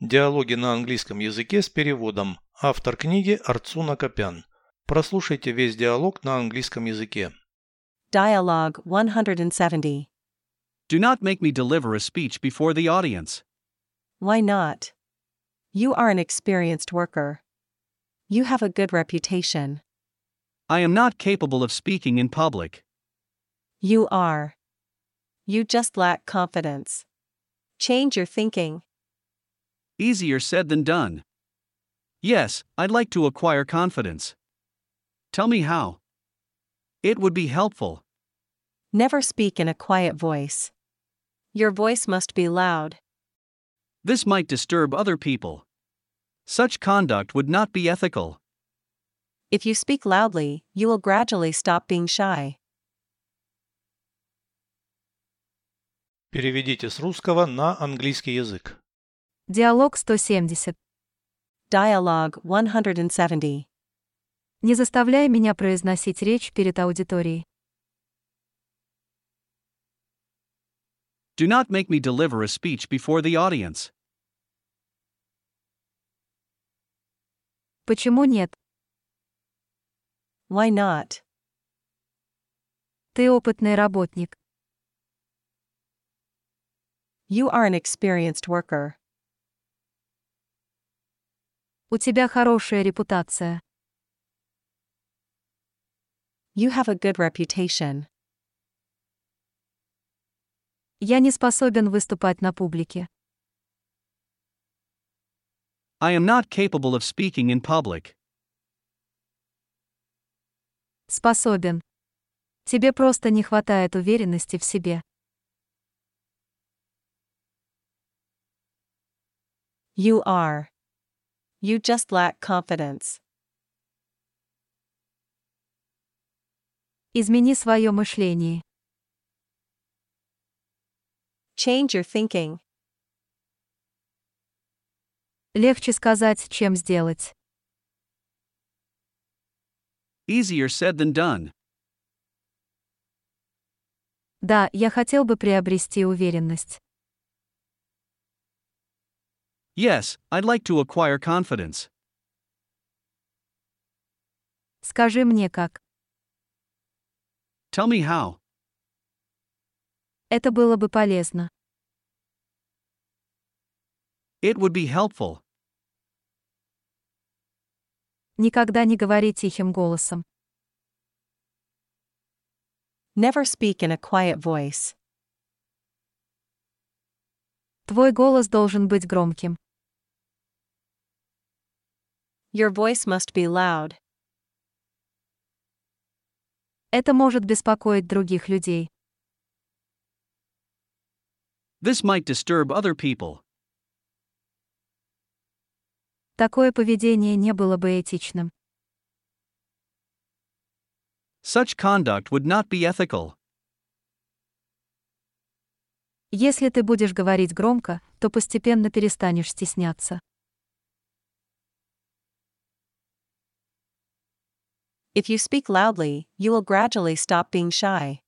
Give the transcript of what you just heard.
Диалоги на английском языке с переводом. Автор книги Арцуна Копян. Прослушайте весь диалог на английском языке. Dialogue 170. Do not make me deliver a speech before the audience. Why not? You are an experienced worker. You have a good reputation. I am not capable of speaking in public. You are. You just lack confidence. Change your thinking. Easier said than done. Yes, I'd like to acquire confidence. Tell me how. It would be helpful. Never speak in a quiet voice. Your voice must be loud. This might disturb other people. Such conduct would not be ethical. If you speak loudly, you will gradually stop being shy. Переведите с русского на английский язык. Диалог 170. Dialogue 170. Не заставляй меня произносить речь перед аудиторией. Do not make me deliver a speech before the audience. Почему нет? Why not? Ты опытный работник. You are an experienced worker. У тебя хорошая репутация. You have a good reputation. Я не способен выступать на публике. I am not capable of speaking in public. Способен. Тебе просто не хватает уверенности в себе. You are. You just lack confidence. Измени свое мышление. Change your thinking. Легче сказать, чем сделать. Easier said than done. Да, я хотел бы приобрести уверенность. Yes, I'd like to acquire confidence. Скажи мне как. Tell me how. Это было бы полезно. It would be helpful. Никогда не говори тихим голосом. Never speak in a quiet voice. Твой голос должен быть громким. Your voice must be loud. Это может беспокоить других людей. This might disturb other people. Такое поведение не было бы этичным. Such conduct would not be ethical. Если ты будешь говорить громко, то постепенно перестанешь стесняться. If you speak loudly, you will gradually stop being shy.